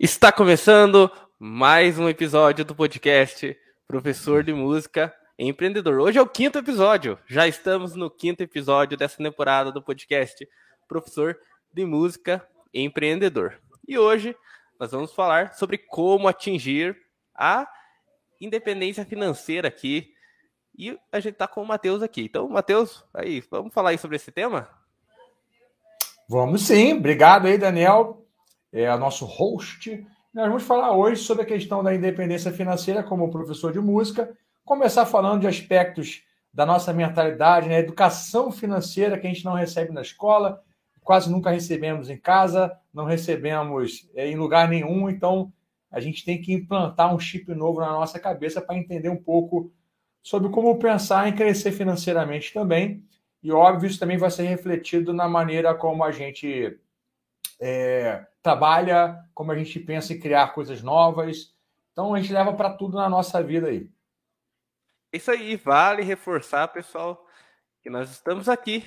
Está começando mais um episódio do podcast Professor de Música Empreendedor. Hoje é o quinto episódio. Já estamos no quinto episódio dessa temporada do podcast Professor de Música Empreendedor. E hoje nós vamos falar sobre como atingir a independência financeira aqui. E a gente está com o Matheus aqui. Então, Matheus, aí, vamos falar aí sobre esse tema? Vamos sim. Obrigado aí, Daniel, é o nosso host. Nós vamos falar hoje sobre a questão da independência financeira como professor de música, começar falando de aspectos da nossa mentalidade, né? educação financeira que a gente não recebe na escola, quase nunca recebemos em casa, não recebemos é, em lugar nenhum, então a gente tem que implantar um chip novo na nossa cabeça para entender um pouco sobre como pensar em crescer financeiramente também. E óbvio, isso também vai ser refletido na maneira como a gente é, trabalha, como a gente pensa em criar coisas novas. Então a gente leva para tudo na nossa vida aí. Isso aí, vale reforçar, pessoal, que nós estamos aqui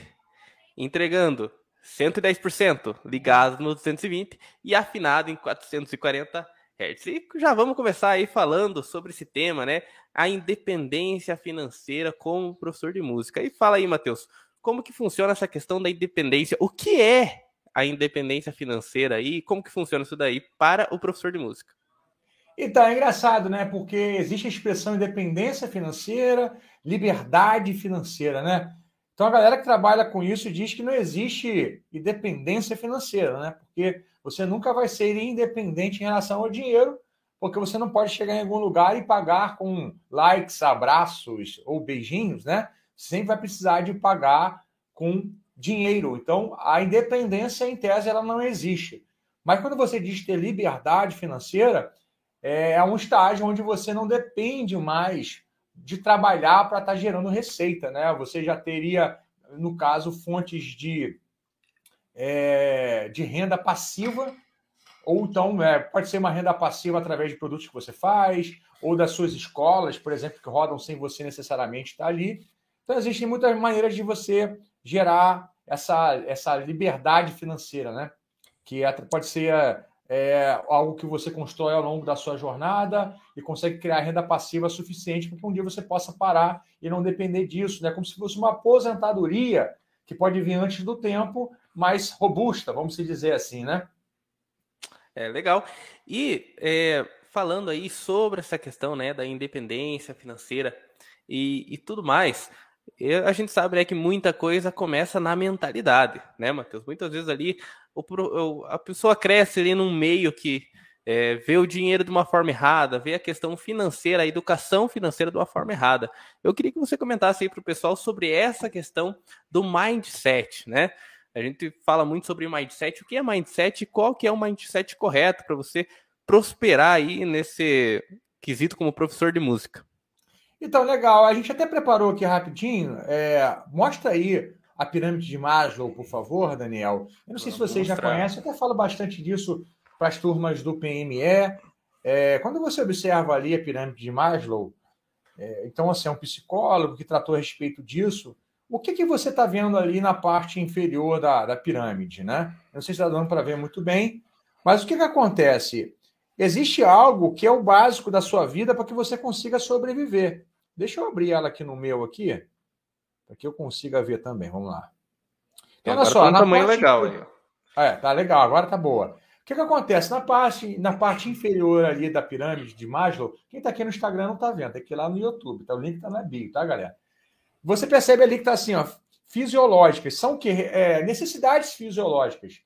entregando 110% ligado no 220 e afinado em 440 Hz. E já vamos começar aí falando sobre esse tema, né? A independência financeira como professor de música. E fala aí, Matheus, como que funciona essa questão da independência? O que é a independência financeira aí? Como que funciona isso daí para o professor de música? Então, é engraçado, né? Porque existe a expressão independência financeira, liberdade financeira, né? Então, a galera que trabalha com isso diz que não existe independência financeira, né? Porque você nunca vai ser independente em relação ao dinheiro, porque você não pode chegar em algum lugar e pagar com likes, abraços ou beijinhos, né? Sempre vai precisar de pagar com dinheiro. Então, a independência, em tese, ela não existe. Mas quando você diz ter liberdade financeira, é, é um estágio onde você não depende mais de trabalhar para estar tá gerando receita, né? Você já teria, no caso, fontes de, é, de renda passiva, ou então é, pode ser uma renda passiva através de produtos que você faz, ou das suas escolas, por exemplo, que rodam sem você necessariamente estar ali. Então, existem muitas maneiras de você gerar essa, essa liberdade financeira, né? Que é, pode ser é, algo que você constrói ao longo da sua jornada e consegue criar renda passiva suficiente para que um dia você possa parar e não depender disso, né? Como se fosse uma aposentadoria que pode vir antes do tempo, mais robusta, vamos dizer assim, né? É legal. E é, falando aí sobre essa questão, né, da independência financeira e, e tudo mais, a gente sabe né, que muita coisa começa na mentalidade, né, Matheus? Muitas vezes ali o, a pessoa cresce ali num meio que é, vê o dinheiro de uma forma errada, vê a questão financeira, a educação financeira de uma forma errada. Eu queria que você comentasse aí para o pessoal sobre essa questão do mindset, né? A gente fala muito sobre mindset, o que é mindset e qual que é o mindset correto para você prosperar aí nesse quesito como professor de música. Então, legal. A gente até preparou aqui rapidinho. É, mostra aí a pirâmide de Maslow, por favor, Daniel. Eu não sei se vocês já conhecem, eu até falo bastante disso para as turmas do PME. É, quando você observa ali a pirâmide de Maslow, é, então, assim, é um psicólogo que tratou a respeito disso. O que, que você está vendo ali na parte inferior da, da pirâmide, né? Eu não sei se está dando para ver muito bem, mas o que, que acontece? Existe algo que é o básico da sua vida para que você consiga sobreviver. Deixa eu abrir ela aqui no meu aqui, para que eu consiga ver também. Vamos lá. Então, olha só, tá um tamanho parte... legal aí. É, tá legal, agora tá boa. O que, que acontece? Na parte, na parte inferior ali da pirâmide de Maslow, quem está aqui no Instagram não está vendo, tem que ir lá no YouTube, tá? O link está na bio, tá, galera? Você percebe ali que está assim, ó, fisiológicas. São o quê? É, necessidades fisiológicas.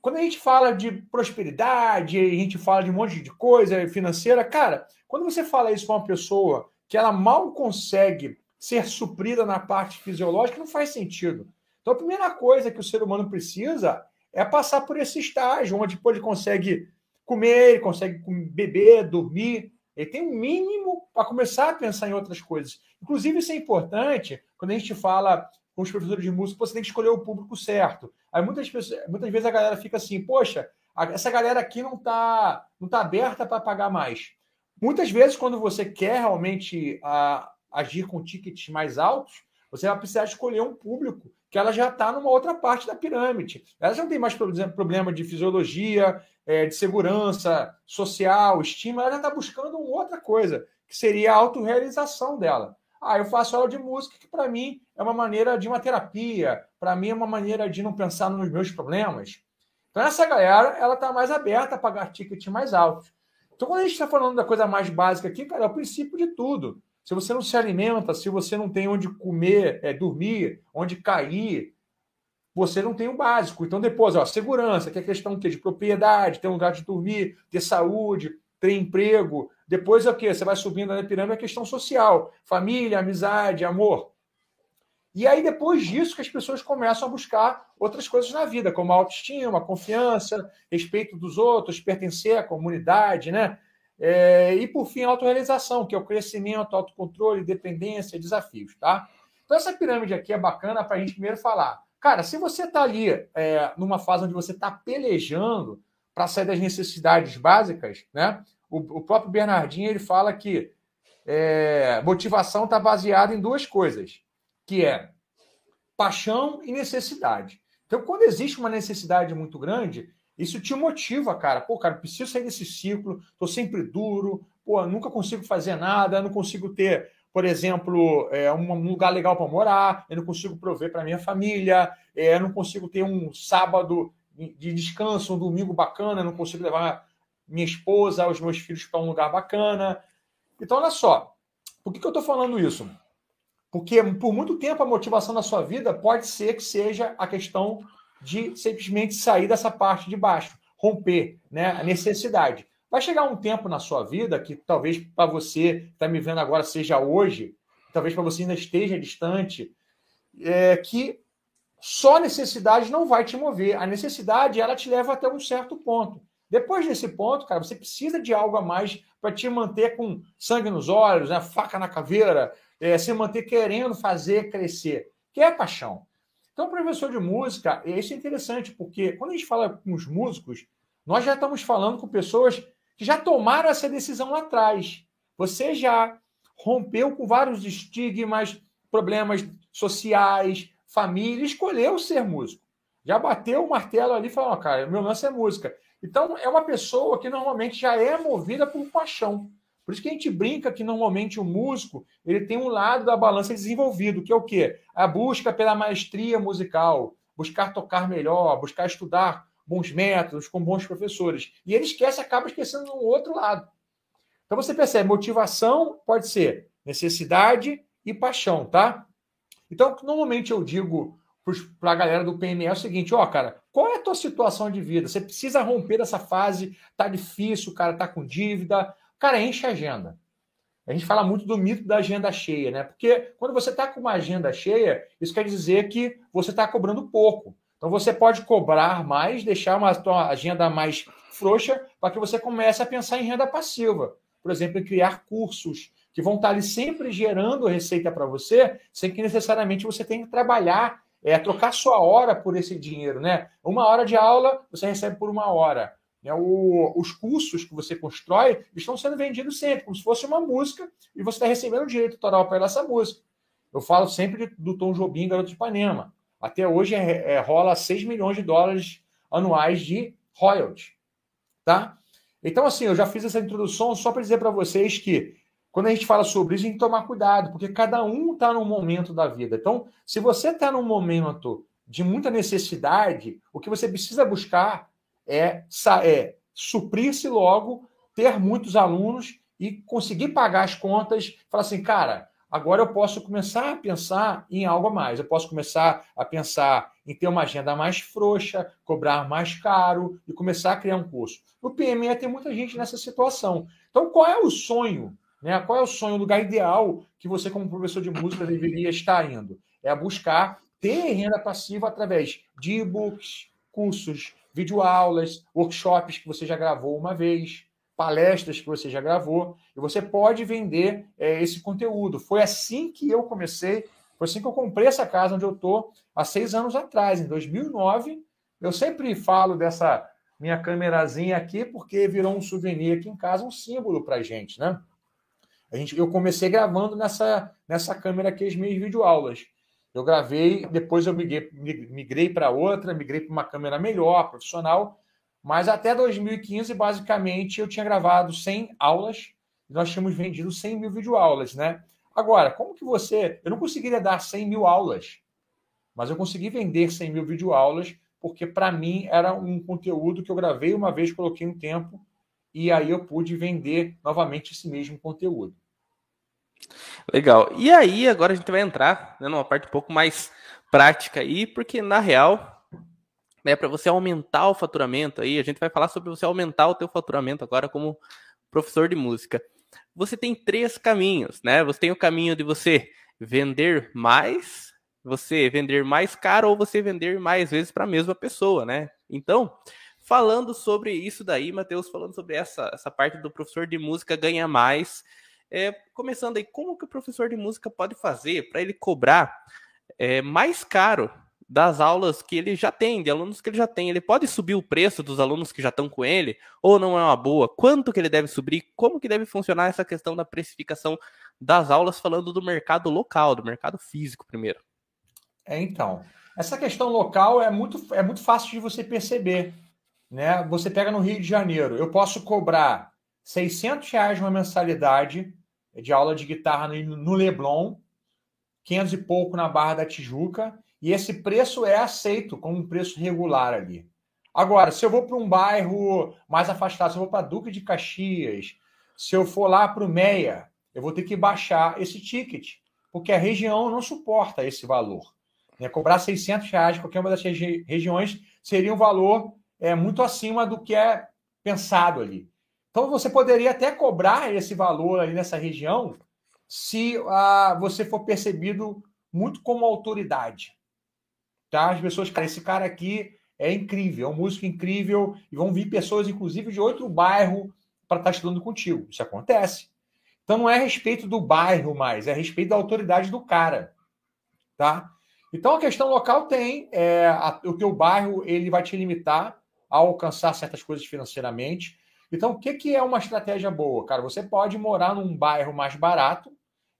Quando a gente fala de prosperidade, a gente fala de um monte de coisa financeira, cara, quando você fala isso para uma pessoa que ela mal consegue ser suprida na parte fisiológica, não faz sentido. Então, a primeira coisa que o ser humano precisa é passar por esse estágio, onde pô, ele consegue comer, ele consegue beber, dormir. Ele tem um mínimo para começar a pensar em outras coisas. Inclusive, isso é importante quando a gente fala com os professores de música, você tem que escolher o público certo. Aí muitas, pessoas, muitas vezes a galera fica assim, poxa, essa galera aqui não está não tá aberta para pagar mais. Muitas vezes, quando você quer realmente a, agir com tickets mais altos, você vai precisar escolher um público que ela já está numa outra parte da pirâmide. Ela já não tem mais problema de fisiologia, é, de segurança social, estima, ela já está buscando outra coisa, que seria a autorrealização dela. Ah, eu faço aula de música, que para mim é uma maneira de uma terapia, para mim é uma maneira de não pensar nos meus problemas. Então, essa galera, ela está mais aberta a pagar ticket mais altos. Então, quando a gente está falando da coisa mais básica aqui, cara, é o princípio de tudo. Se você não se alimenta, se você não tem onde comer, é, dormir, onde cair, você não tem o básico. Então, depois, ó, segurança, que é questão de propriedade, ter um lugar de dormir, ter saúde, ter emprego. Depois é o quê? Você vai subindo na pirâmide, a questão social, família, amizade, amor. E aí, depois disso, que as pessoas começam a buscar outras coisas na vida, como a autoestima, a confiança, respeito dos outros, pertencer à comunidade, né? É, e, por fim, a autorrealização, que é o crescimento, autocontrole, dependência, desafios, tá? Então, essa pirâmide aqui é bacana para a gente primeiro falar. Cara, se você está ali é, numa fase onde você está pelejando para sair das necessidades básicas, né? O, o, próprio Bernardinho ele fala que é, motivação está baseada em duas coisas, que é paixão e necessidade. Então, quando existe uma necessidade muito grande, isso te motiva, cara. Pô, cara, preciso sair desse ciclo, tô sempre duro, pô, nunca consigo fazer nada, não consigo ter, por exemplo, é, um lugar legal para morar, eu não consigo prover para minha família, é, eu não consigo ter um sábado de descanso, um domingo bacana, eu não consigo levar minha esposa, os meus filhos para um lugar bacana. Então, olha só, por que, que eu estou falando isso? Porque por muito tempo a motivação da sua vida pode ser que seja a questão de simplesmente sair dessa parte de baixo, romper né, a necessidade. Vai chegar um tempo na sua vida que talvez para você que está me vendo agora seja hoje, talvez para você ainda esteja distante, é, que só necessidade não vai te mover. A necessidade ela te leva até um certo ponto. Depois desse ponto, cara, você precisa de algo a mais para te manter com sangue nos olhos, né, faca na caveira, é, se manter querendo fazer crescer, que é paixão. Então, professor de música, isso é interessante, porque quando a gente fala com os músicos, nós já estamos falando com pessoas que já tomaram essa decisão lá atrás. Você já rompeu com vários estigmas, problemas sociais, família, escolheu ser músico. Já bateu o martelo ali e falou: oh, cara, meu lance é música. Então, é uma pessoa que normalmente já é movida por paixão. Por isso que a gente brinca que normalmente o músico ele tem um lado da balança desenvolvido, que é o quê? A busca pela maestria musical, buscar tocar melhor, buscar estudar bons métodos com bons professores. E ele esquece, acaba esquecendo um outro lado. Então você percebe, motivação pode ser necessidade e paixão, tá? Então, normalmente eu digo para a galera do PME é o seguinte, ó, cara, qual é a tua situação de vida? Você precisa romper essa fase, tá difícil, cara, tá com dívida, Cara, enche a agenda. A gente fala muito do mito da agenda cheia, né? Porque quando você está com uma agenda cheia, isso quer dizer que você está cobrando pouco. Então você pode cobrar mais, deixar uma agenda mais frouxa, para que você comece a pensar em renda passiva. Por exemplo, em criar cursos que vão estar tá ali sempre gerando receita para você, sem que necessariamente você tenha que trabalhar, é, trocar sua hora por esse dinheiro, né? Uma hora de aula você recebe por uma hora. Né? O, os cursos que você constrói estão sendo vendidos sempre, como se fosse uma música, e você está recebendo direito autoral para essa música. Eu falo sempre do Tom Jobim, Garoto de Ipanema. Até hoje é, é, rola 6 milhões de dólares anuais de royalties. Tá? Então, assim, eu já fiz essa introdução só para dizer para vocês que quando a gente fala sobre isso, a gente tem que tomar cuidado, porque cada um está num momento da vida. Então, se você está num momento de muita necessidade, o que você precisa buscar é, é suprir-se logo, ter muitos alunos e conseguir pagar as contas, falar assim, cara, agora eu posso começar a pensar em algo a mais. Eu posso começar a pensar em ter uma agenda mais frouxa, cobrar mais caro e começar a criar um curso. No PME tem muita gente nessa situação. Então, qual é o sonho? Né? Qual é o sonho, o lugar ideal que você, como professor de música, deveria estar indo? É buscar ter renda passiva através de e-books, cursos, videoaulas, workshops que você já gravou uma vez, palestras que você já gravou, e você pode vender é, esse conteúdo. Foi assim que eu comecei, foi assim que eu comprei essa casa onde eu estou há seis anos atrás, em 2009. Eu sempre falo dessa minha câmerazinha aqui, porque virou um souvenir aqui em casa, um símbolo para a gente, né? A gente, eu comecei gravando nessa, nessa câmera aqui as minhas videoaulas. Eu gravei, depois eu migrei, migrei para outra, migrei para uma câmera melhor, profissional, mas até 2015, basicamente, eu tinha gravado 100 aulas e nós tínhamos vendido 100 mil videoaulas, né? Agora, como que você... Eu não conseguiria dar 100 mil aulas, mas eu consegui vender 100 mil videoaulas porque, para mim, era um conteúdo que eu gravei uma vez, coloquei um tempo e aí eu pude vender novamente esse mesmo conteúdo. Legal. E aí, agora a gente vai entrar né, numa parte um pouco mais prática aí, porque na real, né, para você aumentar o faturamento aí, a gente vai falar sobre você aumentar o teu faturamento agora como professor de música. Você tem três caminhos, né? Você tem o caminho de você vender mais, você vender mais caro ou você vender mais vezes para a mesma pessoa, né? Então, falando sobre isso daí, Matheus, falando sobre essa, essa parte do professor de música ganha mais, é, começando aí, como que o professor de música pode fazer para ele cobrar é, mais caro das aulas que ele já tem, de alunos que ele já tem? Ele pode subir o preço dos alunos que já estão com ele, ou não é uma boa? Quanto que ele deve subir? Como que deve funcionar essa questão da precificação das aulas, falando do mercado local, do mercado físico primeiro? É, então, essa questão local é muito, é muito fácil de você perceber. Né? Você pega no Rio de Janeiro, eu posso cobrar 600 reais uma mensalidade de aula de guitarra no Leblon, 500 e pouco na Barra da Tijuca, e esse preço é aceito como um preço regular ali. Agora, se eu vou para um bairro mais afastado, se eu vou para Duque de Caxias, se eu for lá para o Meia, eu vou ter que baixar esse ticket, porque a região não suporta esse valor. Né? Cobrar 600 reais em qualquer uma das regi regiões seria um valor é, muito acima do que é pensado ali. Então você poderia até cobrar esse valor ali nessa região se ah, você for percebido muito como autoridade. Tá? As pessoas, cara, esse cara aqui é incrível, é um músico incrível, e vão vir pessoas, inclusive, de outro bairro para estar tá estudando contigo. Isso acontece. Então não é respeito do bairro mais, é respeito da autoridade do cara. Tá? Então a questão local tem, é, a, o teu bairro ele vai te limitar a alcançar certas coisas financeiramente. Então, o que, que é uma estratégia boa? Cara, você pode morar num bairro mais barato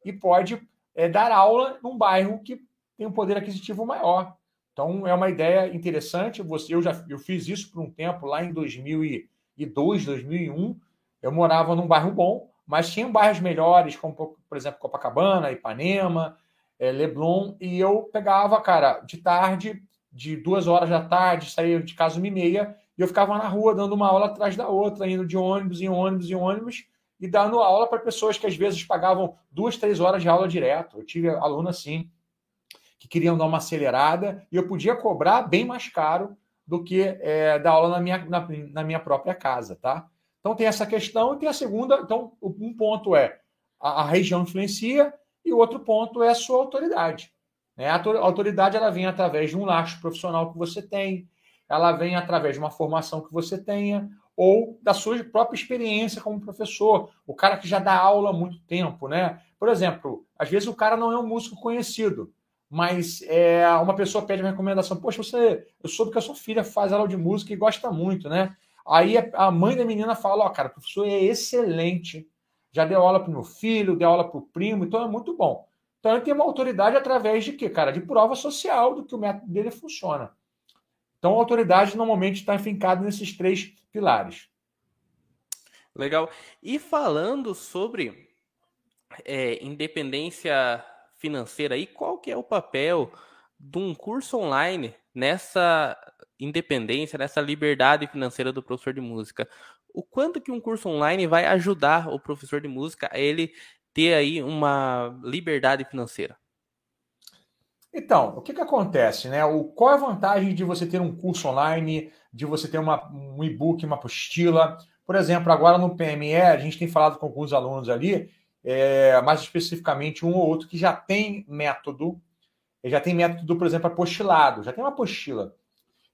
e pode é, dar aula num bairro que tem um poder aquisitivo maior. Então, é uma ideia interessante. Você, eu já eu fiz isso por um tempo, lá em 2002, 2001. Eu morava num bairro bom, mas tinha bairros melhores, como, por exemplo, Copacabana, Ipanema, é, Leblon, e eu pegava, cara, de tarde, de duas horas da tarde, saía de casa uma e meia, e eu ficava na rua dando uma aula atrás da outra, indo de ônibus em ônibus em ônibus e dando aula para pessoas que às vezes pagavam duas, três horas de aula direto. Eu tive aluno assim, que queriam dar uma acelerada e eu podia cobrar bem mais caro do que é, dar aula na minha, na, na, minha própria casa, tá? Então tem essa questão e tem a segunda. Então, um ponto é a, a região influencia e o outro ponto é a sua autoridade. Né? A autoridade ela vem através de um laço profissional que você tem, ela vem através de uma formação que você tenha ou da sua própria experiência como professor, o cara que já dá aula há muito tempo, né? Por exemplo, às vezes o cara não é um músico conhecido, mas é, uma pessoa pede uma recomendação, poxa, você, eu soube que a sua filha faz aula de música e gosta muito, né? Aí a mãe da menina fala, ó, oh, cara, o professor é excelente, já deu aula para o meu filho, deu aula para o primo, então é muito bom. Então ele tem uma autoridade através de quê, cara? De prova social do que o método dele funciona. Então, a autoridade normalmente está enfincada nesses três pilares. Legal. E falando sobre é, independência financeira, aí qual que é o papel de um curso online nessa independência, nessa liberdade financeira do professor de música? O quanto que um curso online vai ajudar o professor de música a ele ter aí uma liberdade financeira? Então, o que, que acontece, né? O, qual é a vantagem de você ter um curso online, de você ter uma, um e-book, uma apostila? Por exemplo, agora no PME, a gente tem falado com alguns alunos ali, é, mais especificamente um ou outro, que já tem método, já tem método, por exemplo, apostilado, já tem uma apostila.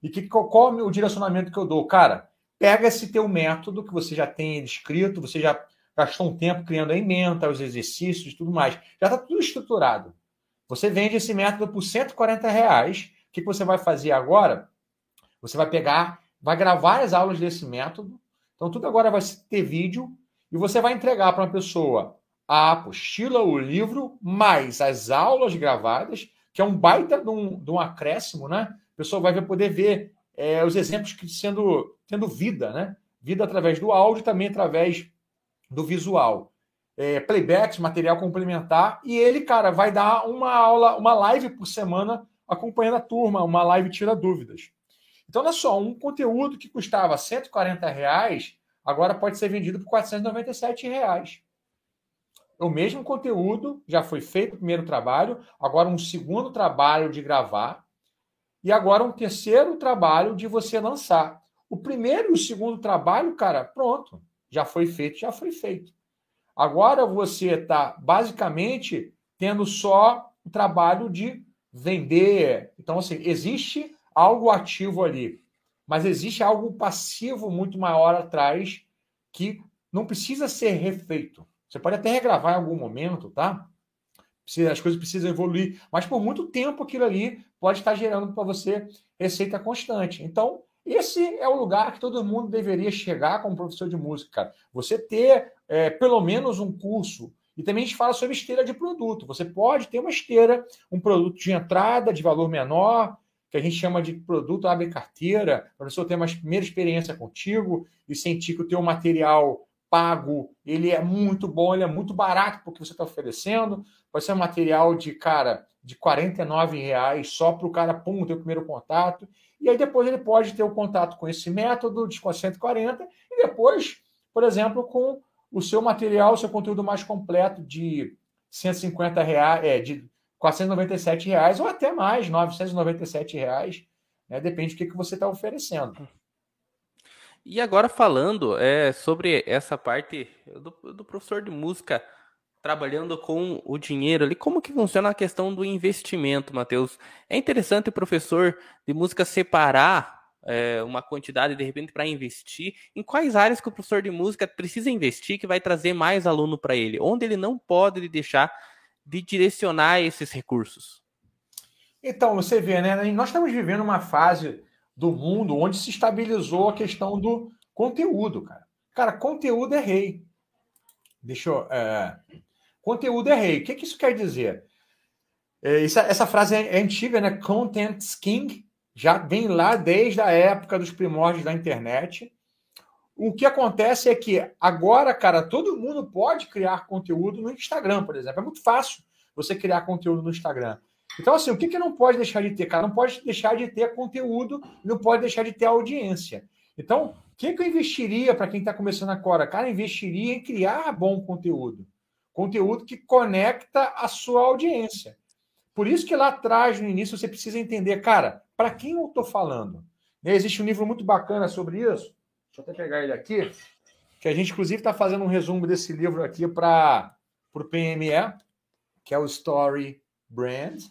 E que, qual é o direcionamento que eu dou? Cara, pega esse teu método que você já tem escrito, você já gastou um tempo criando a emenda, os exercícios e tudo mais. Já está tudo estruturado. Você vende esse método por 140 reais. O que você vai fazer agora? Você vai pegar, vai gravar as aulas desse método. Então, tudo agora vai ter vídeo e você vai entregar para uma pessoa a apostila, o livro, mais as aulas gravadas. que é um baita de um, de um acréscimo, né? O pessoal vai poder ver é, os exemplos que sendo tendo vida, né? Vida através do áudio, também através do visual. É, playbacks, material complementar, e ele, cara, vai dar uma aula, uma live por semana acompanhando a turma, uma live tira dúvidas. Então, olha só, um conteúdo que custava 140 reais, agora pode ser vendido por 497 reais. O mesmo conteúdo já foi feito o primeiro trabalho, agora um segundo trabalho de gravar, e agora um terceiro trabalho de você lançar. O primeiro e o segundo trabalho, cara, pronto, já foi feito, já foi feito. Agora você está basicamente tendo só o trabalho de vender. Então, assim, existe algo ativo ali, mas existe algo passivo muito maior atrás que não precisa ser refeito. Você pode até regravar em algum momento, tá? As coisas precisam evoluir, mas por muito tempo aquilo ali pode estar gerando para você receita constante. Então, esse é o lugar que todo mundo deveria chegar como professor de música. Você ter é, pelo menos um curso. E também a gente fala sobre esteira de produto. Você pode ter uma esteira, um produto de entrada de valor menor, que a gente chama de produto abre carteira, para a pessoa ter uma primeira experiência contigo e sentir que o teu material pago, ele é muito bom, ele é muito barato porque você está oferecendo. Pode ser um material de, cara, de 49 reais só para o cara, pum, ter o primeiro contato. E aí depois ele pode ter o contato com esse método de 140 e depois, por exemplo, com o seu material, o seu conteúdo mais completo de 150 reais, é, de 497 reais ou até mais, 997 reais, né? depende do que, que você está oferecendo. E agora falando é, sobre essa parte do, do professor de música trabalhando com o dinheiro ali, como que funciona a questão do investimento, Matheus? É interessante o professor de música separar é, uma quantidade de repente para investir. Em quais áreas que o professor de música precisa investir que vai trazer mais aluno para ele? Onde ele não pode deixar de direcionar esses recursos? Então, você vê, né? Nós estamos vivendo uma fase do mundo onde se estabilizou a questão do conteúdo, cara. Cara, conteúdo é rei. Deixa eu. É... Conteúdo é rei. O que, que isso quer dizer? É, isso, essa frase é, é antiga, né? Content king. Já vem lá desde a época dos primórdios da internet. O que acontece é que agora, cara, todo mundo pode criar conteúdo no Instagram, por exemplo. É muito fácil você criar conteúdo no Instagram. Então, assim, o que, que não pode deixar de ter? Cara, não pode deixar de ter conteúdo, não pode deixar de ter audiência. Então, o que, que eu investiria para quem está começando agora? Cara, investiria em criar bom conteúdo. Conteúdo que conecta a sua audiência. Por isso que lá atrás, no início, você precisa entender, cara, para quem eu estou falando? Né, existe um livro muito bacana sobre isso. Deixa eu até pegar ele aqui. Que a gente, inclusive, está fazendo um resumo desse livro aqui para o PME, que é o Story Brand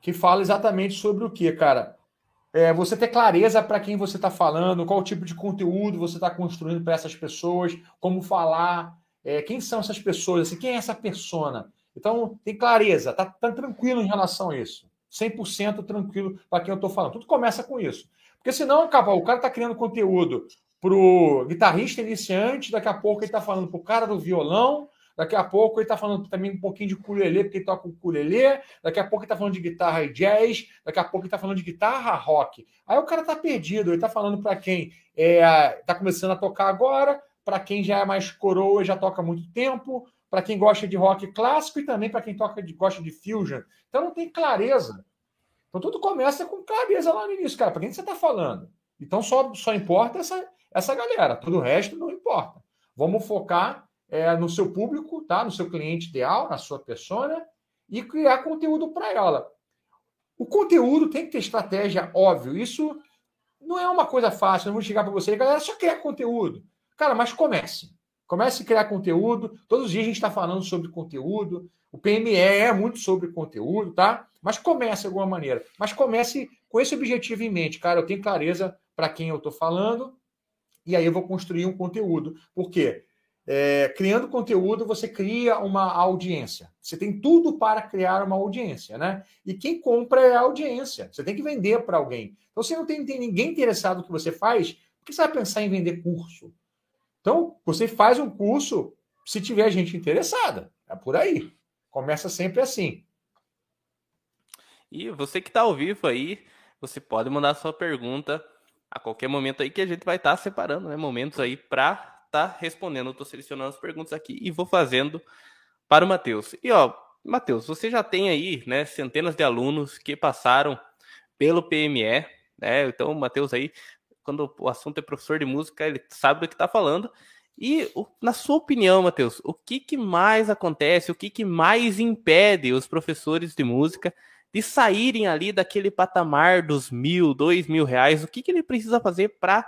que fala exatamente sobre o que, cara? É, você ter clareza para quem você está falando, qual tipo de conteúdo você está construindo para essas pessoas, como falar, é, quem são essas pessoas, assim, quem é essa persona. Então, tem clareza, tá, tá tranquilo em relação a isso. 100% tranquilo para quem eu estou falando. Tudo começa com isso. Porque senão, o cara está criando conteúdo para o guitarrista iniciante, daqui a pouco ele está falando para o cara do violão, Daqui a pouco ele está falando também um pouquinho de ukulele, porque ele toca ukulele. Daqui a pouco ele está falando de guitarra e jazz. Daqui a pouco ele está falando de guitarra rock. Aí o cara está perdido. Ele está falando para quem está é, tá começando a tocar agora, para quem já é mais coroa já toca muito tempo, para quem gosta de rock clássico e também para quem toca de, gosta de fusion. Então não tem clareza. Então tudo começa com clareza lá no início, cara. Para quem você está falando? Então só, só importa essa, essa galera. Todo o resto não importa. Vamos focar é, no seu público, tá? no seu cliente ideal, na sua persona, e criar conteúdo para ela. O conteúdo tem que ter estratégia, óbvio. Isso não é uma coisa fácil. Eu vou chegar para você, galera, só criar conteúdo. Cara, mas comece. Comece a criar conteúdo. Todos os dias a gente está falando sobre conteúdo. O PME é muito sobre conteúdo, tá? Mas comece de alguma maneira. Mas comece com esse objetivo em mente. Cara, eu tenho clareza para quem eu estou falando. E aí eu vou construir um conteúdo. Por quê? É, criando conteúdo, você cria uma audiência. Você tem tudo para criar uma audiência, né? E quem compra é a audiência. Você tem que vender para alguém. Então, se não tem, tem, ninguém interessado no que você faz, por que você vai pensar em vender curso? Então, você faz um curso se tiver gente interessada. É por aí. Começa sempre assim. E você que está ao vivo aí, você pode mandar sua pergunta a qualquer momento aí que a gente vai estar tá separando, né? Momentos aí para estar tá respondendo. Estou selecionando as perguntas aqui e vou fazendo para o Matheus. E ó, Matheus, você já tem aí, né, centenas de alunos que passaram pelo PME, né? Então, Matheus aí, quando o assunto é professor de música, ele sabe do que está falando. E na sua opinião, Matheus, o que, que mais acontece, o que, que mais impede os professores de música de saírem ali daquele patamar dos mil, dois mil reais? O que, que ele precisa fazer para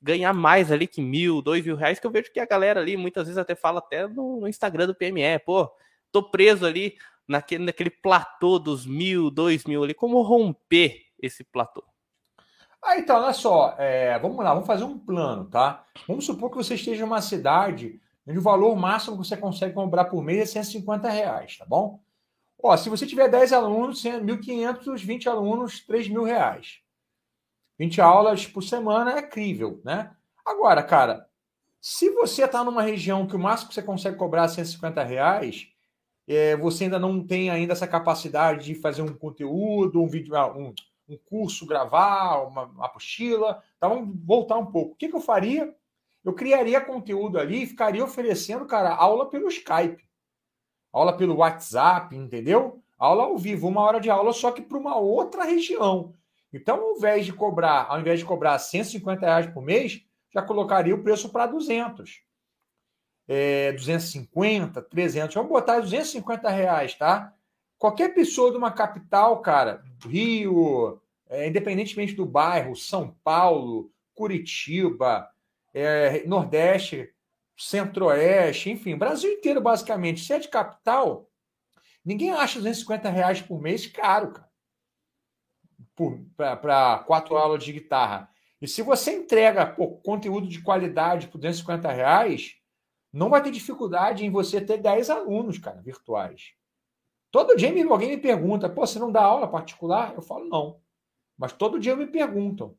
ganhar mais ali que mil, dois mil reais? Que eu vejo que a galera ali muitas vezes até fala até no, no Instagram do PME, pô, tô preso ali naquele, naquele platô dos mil, dois mil ali. Como romper esse platô? Ah, então, olha só, é, vamos lá, vamos fazer um plano, tá? Vamos supor que você esteja em uma cidade onde o valor máximo que você consegue cobrar por mês é 150 reais, tá bom? Ó, se você tiver 10 alunos, 1.500, 20 alunos, 3 mil reais. 20 aulas por semana é crível, né? Agora, cara, se você está numa região que o máximo que você consegue cobrar é 150 reais, é, você ainda não tem ainda essa capacidade de fazer um conteúdo, um vídeo, ah, um, um curso, gravar, uma, uma apostila. Então, vamos voltar um pouco. O que, que eu faria? Eu criaria conteúdo ali e ficaria oferecendo, cara, aula pelo Skype, aula pelo WhatsApp, entendeu? Aula ao vivo, uma hora de aula, só que para uma outra região. Então, ao invés de cobrar, ao invés de cobrar 150 reais por mês, já colocaria o preço para 200. É, 250, 300. Vamos botar 250 reais, tá? Qualquer pessoa de uma capital, cara, Rio, é, independentemente do bairro, São Paulo, Curitiba, é, Nordeste, Centro-Oeste, enfim, Brasil inteiro, basicamente. Se é de capital, ninguém acha 250 reais por mês caro, cara. Para quatro aulas de guitarra. E se você entrega pô, conteúdo de qualidade por 250 reais, não vai ter dificuldade em você ter 10 alunos, cara, virtuais. Todo dia alguém me pergunta, pô, você não dá aula particular? Eu falo, não. Mas todo dia me perguntam.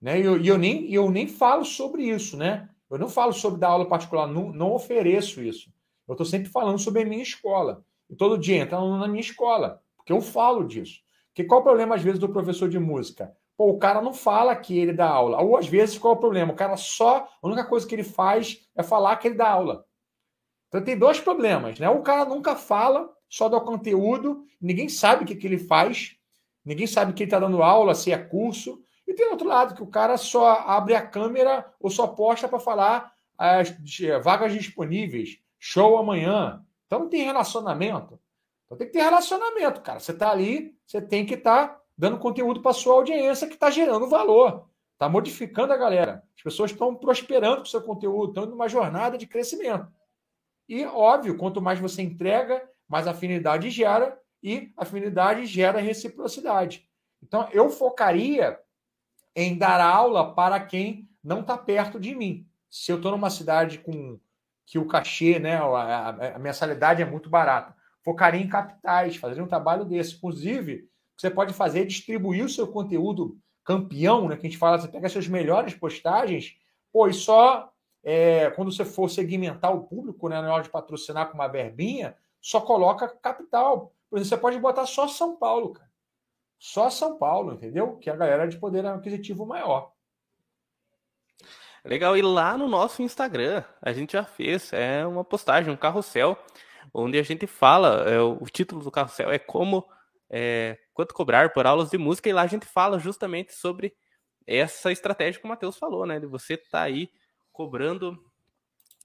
Né? E eu, eu, nem, eu nem falo sobre isso, né? Eu não falo sobre dar aula particular, não, não ofereço isso. Eu estou sempre falando sobre a minha escola. E todo dia entra na minha escola, porque eu falo disso. Porque qual o problema, às vezes, do professor de música? Pô, o cara não fala que ele dá aula. Ou, às vezes, qual é o problema? O cara só, a única coisa que ele faz é falar que ele dá aula. Então, tem dois problemas, né? O cara nunca fala só dá conteúdo, ninguém sabe o que, que ele faz, ninguém sabe que ele está dando aula, se é curso. E tem outro lado, que o cara só abre a câmera ou só posta para falar as vagas disponíveis, show amanhã. Então não tem relacionamento. Então tem que ter relacionamento, cara. Você está ali, você tem que estar tá dando conteúdo para sua audiência que está gerando valor, está modificando a galera. As pessoas estão prosperando com o seu conteúdo, estão numa jornada de crescimento. E, óbvio, quanto mais você entrega, mas afinidade gera e afinidade gera reciprocidade. Então, eu focaria em dar aula para quem não está perto de mim. Se eu estou numa cidade com que o cachê, né, a, a, mensalidade é muito barata, focaria em capitais, fazer um trabalho desse. Inclusive, você pode fazer é distribuir o seu conteúdo campeão, né, que a gente fala, você pega as suas melhores postagens, e só é, quando você for segmentar o público, né, na hora de patrocinar com uma verbinha, só coloca capital. Por exemplo, você pode botar só São Paulo, cara. Só São Paulo, entendeu? Que a galera de poder aquisitivo maior. Legal, e lá no nosso Instagram, a gente já fez é uma postagem, um carrossel, onde a gente fala, é, o título do carrossel é como é, quanto cobrar por aulas de música, e lá a gente fala justamente sobre essa estratégia que o Matheus falou, né? De você tá aí cobrando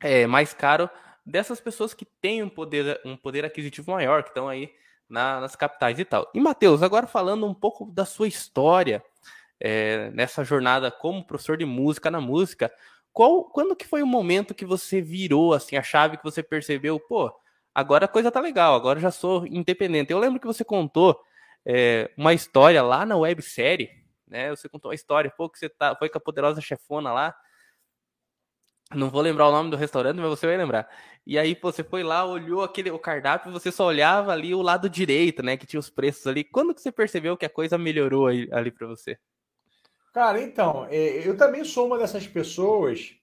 é, mais caro dessas pessoas que têm um poder, um poder aquisitivo maior, que estão aí na, nas capitais e tal. E, Matheus, agora falando um pouco da sua história é, nessa jornada como professor de música na música, qual, quando que foi o momento que você virou assim a chave que você percebeu, pô, agora a coisa tá legal, agora já sou independente. Eu lembro que você contou é, uma história lá na websérie, né? Você contou uma história, pô, que você tá, foi com a poderosa chefona lá, não vou lembrar o nome do restaurante, mas você vai lembrar. E aí você foi lá, olhou aquele o cardápio, você só olhava ali o lado direito, né, que tinha os preços ali. Quando que você percebeu que a coisa melhorou aí, ali para você? Cara, então, é, eu também sou uma dessas pessoas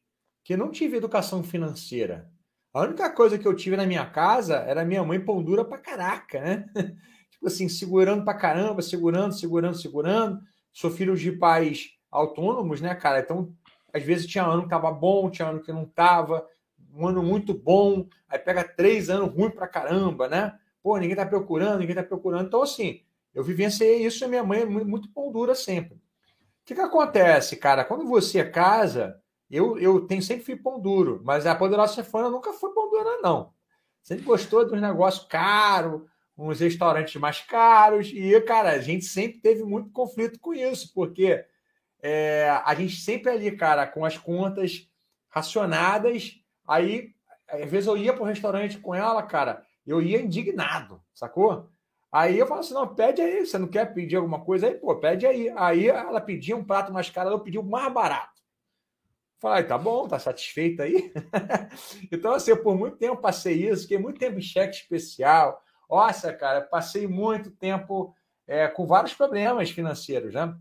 que não tive educação financeira. A única coisa que eu tive na minha casa era minha mãe pão dura pra caraca, né? tipo assim, segurando pra caramba, segurando, segurando, segurando. Sou filho de pais autônomos, né, cara? Então, às vezes tinha ano que tava bom, tinha ano que não tava, um ano muito bom, aí pega três anos ruim pra caramba, né? Pô, ninguém tá procurando, ninguém tá procurando. Então, assim, eu vivenciei isso e minha mãe é muito pão dura sempre. O que, que acontece, cara? Quando você casa, eu, eu tenho sempre fui pão duro, mas a Poderosa Chefona nunca foi pão dura, não. Sempre gostou dos negócios caros, uns restaurantes mais caros, e, cara, a gente sempre teve muito conflito com isso, porque é, a gente sempre ali, cara, com as contas racionadas, aí, às vezes eu ia para o restaurante com ela, cara, eu ia indignado, sacou? Aí eu falo assim: não, pede aí, você não quer pedir alguma coisa aí? Pô, pede aí. Aí ela pedia um prato mais caro, eu pedi o mais barato. Falei, tá bom, tá satisfeito aí? então, assim, eu por muito tempo passei isso, fiquei muito tempo em cheque especial. Nossa, cara, passei muito tempo é, com vários problemas financeiros, né?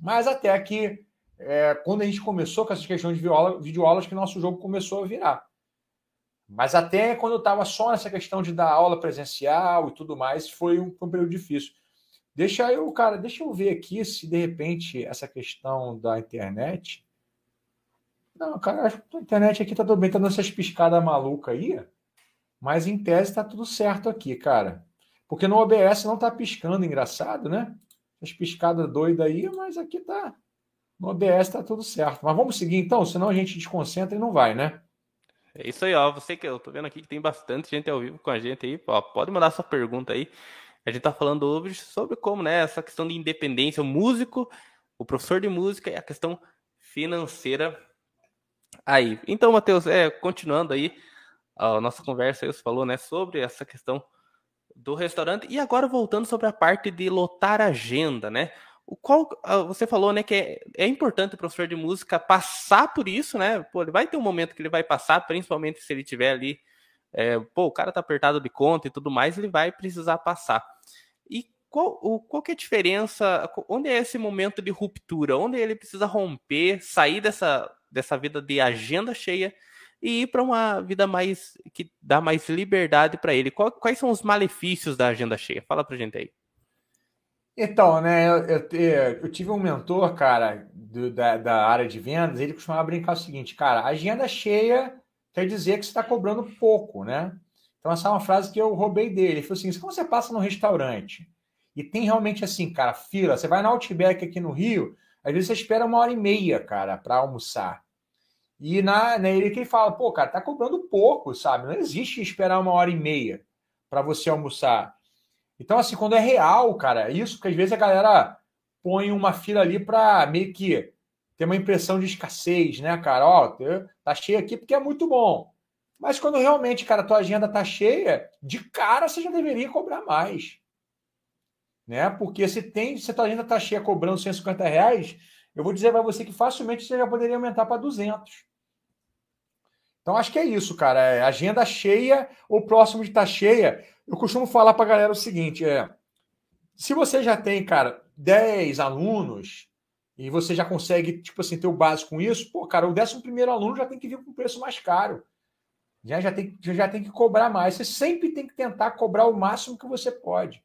Mas até que, é, quando a gente começou com essas questões de videoaulas, que nosso jogo começou a virar. Mas até quando eu estava só nessa questão de dar aula presencial e tudo mais, foi um, um período difícil. Deixa eu, cara, deixa eu ver aqui se de repente essa questão da internet. Não, cara, acho que a internet aqui tá tudo bem, tá dando essas piscadas malucas aí. Mas em tese tá tudo certo aqui, cara. Porque no OBS não tá piscando, engraçado, né? As piscadas doidas aí, mas aqui tá. No OBS tá tudo certo. Mas vamos seguir então, senão a gente desconcentra e não vai, né? É isso aí, ó. Você que eu tô vendo aqui que tem bastante gente ao vivo com a gente aí, ó, pode mandar sua pergunta aí. A gente tá falando hoje sobre como, né, essa questão de independência, o músico, o professor de música e a questão financeira aí. Então, Matheus, é, continuando aí a nossa conversa, aí, você falou, né, sobre essa questão do restaurante e agora voltando sobre a parte de lotar agenda, né? O qual ah, você falou, né, que é, é, importante o professor de música passar por isso, né? Pô, ele vai ter um momento que ele vai passar, principalmente se ele tiver ali, é, pô, o cara tá apertado de conta e tudo mais, ele vai precisar passar. E qual, o, qual que é a diferença? Onde é esse momento de ruptura? Onde ele precisa romper, sair dessa, dessa vida de agenda cheia e ir para uma vida mais que dá mais liberdade para ele? Quais são os malefícios da agenda cheia? Fala pra gente aí. Então, né, eu, eu, eu, tive um mentor, cara, do, da, da área de vendas, ele costumava brincar o seguinte, cara, agenda cheia quer dizer que você está cobrando pouco, né? Então, essa é uma frase que eu roubei dele. Ele falou assim: quando você passa num restaurante e tem realmente assim, cara, fila, você vai na Outback aqui no Rio, às vezes você espera uma hora e meia, cara, para almoçar. E na, né, ele que fala, pô, cara, tá cobrando pouco, sabe? Não existe esperar uma hora e meia para você almoçar. Então, assim, quando é real, cara, é isso que às vezes a galera põe uma fila ali para meio que ter uma impressão de escassez, né, cara? Ó, tá cheio aqui porque é muito bom. Mas quando realmente, cara, tua agenda tá cheia, de cara você já deveria cobrar mais. Né? Porque se tem, se tua agenda tá cheia cobrando 150 reais, eu vou dizer para você que facilmente você já poderia aumentar para 200. Então acho que é isso, cara. É agenda cheia ou próximo de estar tá cheia eu costumo falar para a galera o seguinte: é, se você já tem, cara, 10 alunos e você já consegue, tipo assim, ter o básico com isso, pô, cara, o 11 primeiro aluno já tem que vir com um preço mais caro. Já, já, tem, já tem que cobrar mais. Você sempre tem que tentar cobrar o máximo que você pode.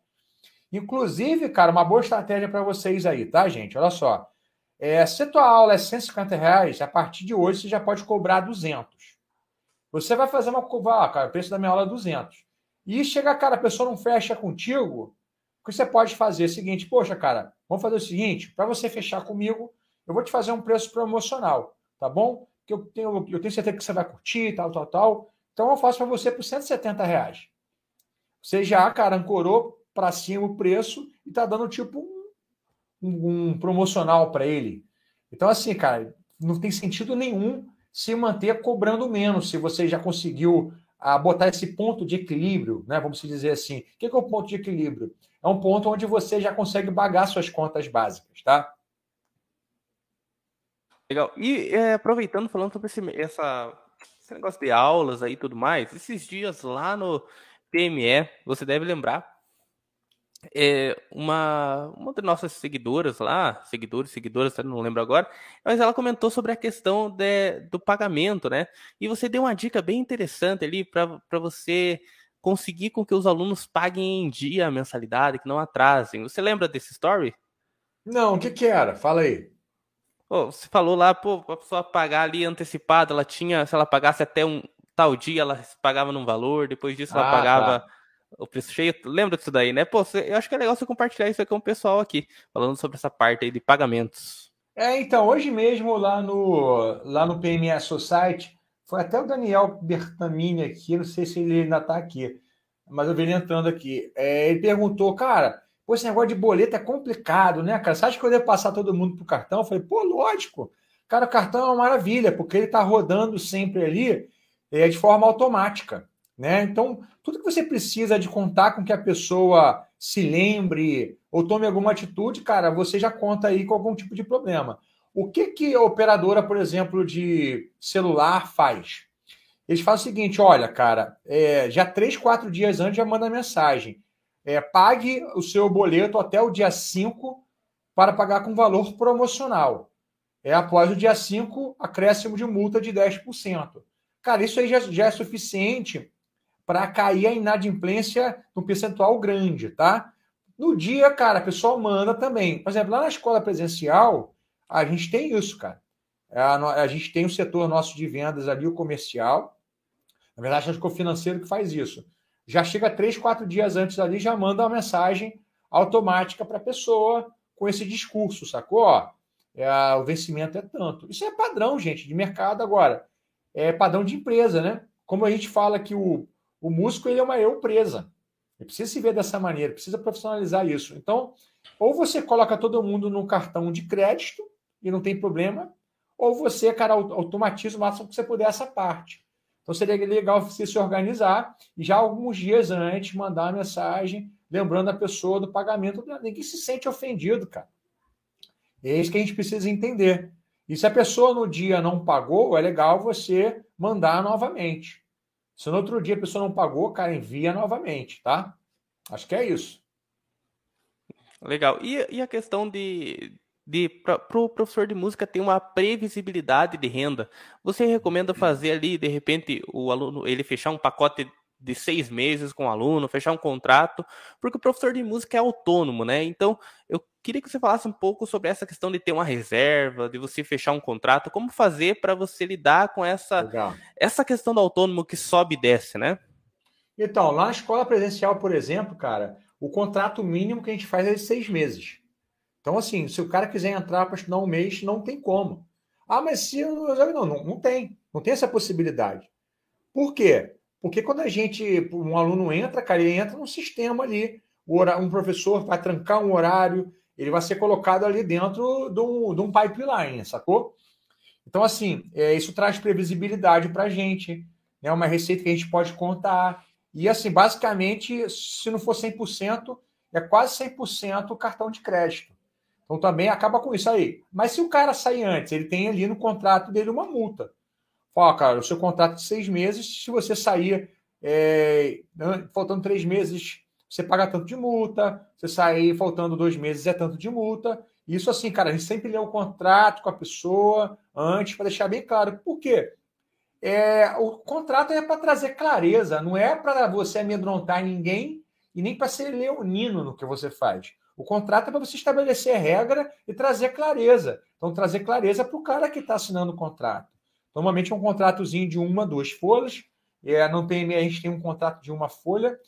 Inclusive, cara, uma boa estratégia para vocês aí, tá, gente? Olha só. É, se a tua aula é 150 reais, a partir de hoje você já pode cobrar 200. Você vai fazer uma. Ah, cara, o preço da minha aula é 200. E chega, cara, a pessoa não fecha contigo, o que você pode fazer é o seguinte, poxa, cara, vamos fazer o seguinte, para você fechar comigo, eu vou te fazer um preço promocional, tá bom? Que eu tenho, eu tenho certeza que você vai curtir, tal, tal, tal. Então eu faço para você por 170 reais. Você já, cara, ancorou para cima o preço e tá dando tipo um, um, um promocional para ele. Então, assim, cara, não tem sentido nenhum se manter cobrando menos se você já conseguiu a botar esse ponto de equilíbrio, né? Vamos dizer assim. O que é o ponto de equilíbrio? É um ponto onde você já consegue pagar suas contas básicas, tá? Legal. E é, aproveitando, falando sobre esse, essa, esse negócio de aulas aí e tudo mais, esses dias lá no PME, você deve lembrar, é, uma, uma das nossas seguidoras lá, seguidores, seguidoras, não lembro agora, mas ela comentou sobre a questão de, do pagamento, né? E você deu uma dica bem interessante ali para você conseguir com que os alunos paguem em dia a mensalidade, que não atrasem. Você lembra desse story? Não, o que, que era? Fala aí. Pô, você falou lá, pô, a pessoa pagar ali antecipada, ela tinha, se ela pagasse até um tal dia, ela pagava num valor, depois disso ela ah, pagava tá. O preço cheio. Lembra disso daí, né? Pô, eu acho que é legal você compartilhar isso com o pessoal aqui, falando sobre essa parte aí de pagamentos. É, então, hoje mesmo lá no, lá no PMS Society, foi até o Daniel Bertamini aqui, não sei se ele ainda está aqui, mas eu vi ele entrando aqui. É, ele perguntou, cara, pô, esse negócio de boleto é complicado, né, cara? Você acha que eu devo passar todo mundo pro cartão? Eu falei, pô, lógico. Cara, o cartão é uma maravilha, porque ele está rodando sempre ali é, de forma automática. Né? Então, tudo que você precisa de contar com que a pessoa se lembre ou tome alguma atitude, cara, você já conta aí com algum tipo de problema. O que, que a operadora, por exemplo, de celular faz? Eles fazem o seguinte: olha, cara, é, já três, quatro dias antes já manda mensagem. É, pague o seu boleto até o dia 5 para pagar com valor promocional. É após o dia 5, acréscimo de multa de 10%. Cara, isso aí já, já é suficiente para cair a inadimplência num percentual grande, tá? No dia, cara, a pessoa manda também. Por exemplo, lá na escola presencial, a gente tem isso, cara. É, a, gente tem o setor nosso de vendas ali, o comercial. Na verdade, acho que é o financeiro que faz isso. Já chega três, quatro dias antes ali, já manda uma mensagem automática para a pessoa com esse discurso, sacou? Ó, é, o vencimento é tanto. Isso é padrão, gente, de mercado agora é, padrão de empresa, né? Como a gente fala que o, o músico ele é uma eu presa. Ele precisa se ver dessa maneira, precisa profissionalizar isso. Então, ou você coloca todo mundo no cartão de crédito e não tem problema, ou você, cara, automatiza o máximo que você puder essa parte. Então seria legal você se organizar e já alguns dias antes mandar a mensagem lembrando a pessoa do pagamento. Ninguém se sente ofendido, cara. É isso que a gente precisa entender. E se a pessoa no dia não pagou, é legal você mandar novamente. Se no outro dia a pessoa não pagou, cara, envia novamente, tá? Acho que é isso. Legal. E, e a questão de, de para o pro professor de música ter uma previsibilidade de renda, você recomenda fazer ali, de repente, o aluno ele fechar um pacote de seis meses com o aluno, fechar um contrato, porque o professor de música é autônomo, né? Então, eu Queria que você falasse um pouco sobre essa questão de ter uma reserva, de você fechar um contrato, como fazer para você lidar com essa, essa questão do autônomo que sobe e desce, né? Então, lá na escola presencial, por exemplo, cara, o contrato mínimo que a gente faz é de seis meses. Então, assim, se o cara quiser entrar para estudar um mês, não tem como. Ah, mas se não, não, não tem, não tem essa possibilidade. Por quê? Porque quando a gente, um aluno entra, cara, ele entra num sistema ali, um professor vai trancar um horário, ele vai ser colocado ali dentro de um, de um pipeline, sacou? Então, assim, é, isso traz previsibilidade para a gente, é né? uma receita que a gente pode contar. E, assim, basicamente, se não for 100%, é quase 100% o cartão de crédito. Então, também acaba com isso aí. Mas se o cara sair antes, ele tem ali no contrato dele uma multa. Fala, cara, o seu contrato de seis meses, se você sair é, faltando três meses você paga tanto de multa, você sair faltando dois meses é tanto de multa. Isso assim, cara, a gente sempre lê o contrato com a pessoa antes para deixar bem claro. Por quê? É, o contrato é para trazer clareza, não é para você amedrontar ninguém e nem para ser leonino no que você faz. O contrato é para você estabelecer regra e trazer clareza. Então, trazer clareza para o cara que está assinando o contrato. Normalmente é um contratozinho de uma, duas folhas. É, não tem, a gente tem um contrato de uma folha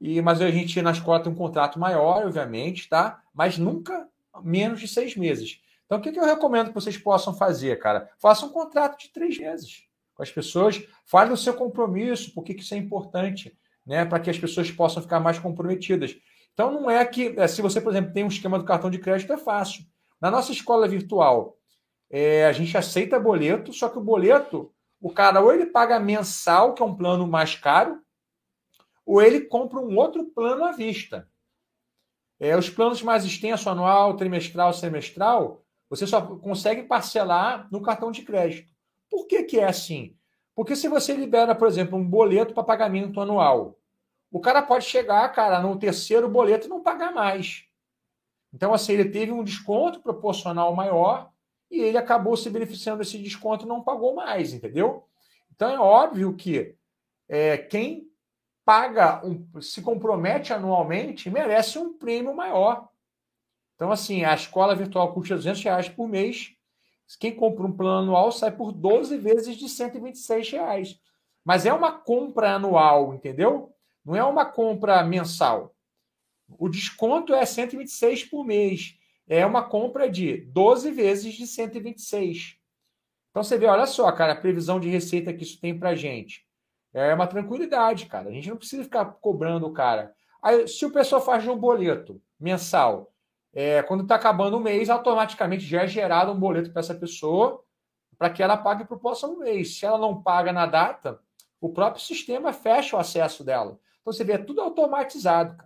e, mas a gente na escola tem um contrato maior, obviamente, tá? Mas nunca menos de seis meses. Então, o que, que eu recomendo que vocês possam fazer, cara? Faça um contrato de três meses com as pessoas, fale o seu compromisso, por que isso é importante, né? Para que as pessoas possam ficar mais comprometidas. Então, não é que, é, se você, por exemplo, tem um esquema do cartão de crédito, é fácil. Na nossa escola virtual, é, a gente aceita boleto, só que o boleto, o cara ou ele paga mensal, que é um plano mais caro, ou ele compra um outro plano à vista. É, os planos mais extensos, anual, trimestral, semestral, você só consegue parcelar no cartão de crédito. Por que, que é assim? Porque se você libera, por exemplo, um boleto para pagamento anual, o cara pode chegar, cara, no terceiro boleto e não pagar mais. Então, assim, ele teve um desconto proporcional maior e ele acabou se beneficiando desse desconto e não pagou mais, entendeu? Então, é óbvio que é, quem paga, um, se compromete anualmente, merece um prêmio maior. Então, assim, a escola virtual custa 200 reais por mês. Quem compra um plano anual sai por 12 vezes de 126 reais. Mas é uma compra anual, entendeu? Não é uma compra mensal. O desconto é 126 por mês. É uma compra de 12 vezes de 126. Então você vê, olha só, cara, a previsão de receita que isso tem para gente. É uma tranquilidade, cara. A gente não precisa ficar cobrando cara. Aí, se o pessoal faz um boleto mensal, é, quando está acabando o mês, automaticamente já é gerado um boleto para essa pessoa para que ela pague para o próximo mês. Se ela não paga na data, o próprio sistema fecha o acesso dela. Então você vê, é tudo automatizado. Cara.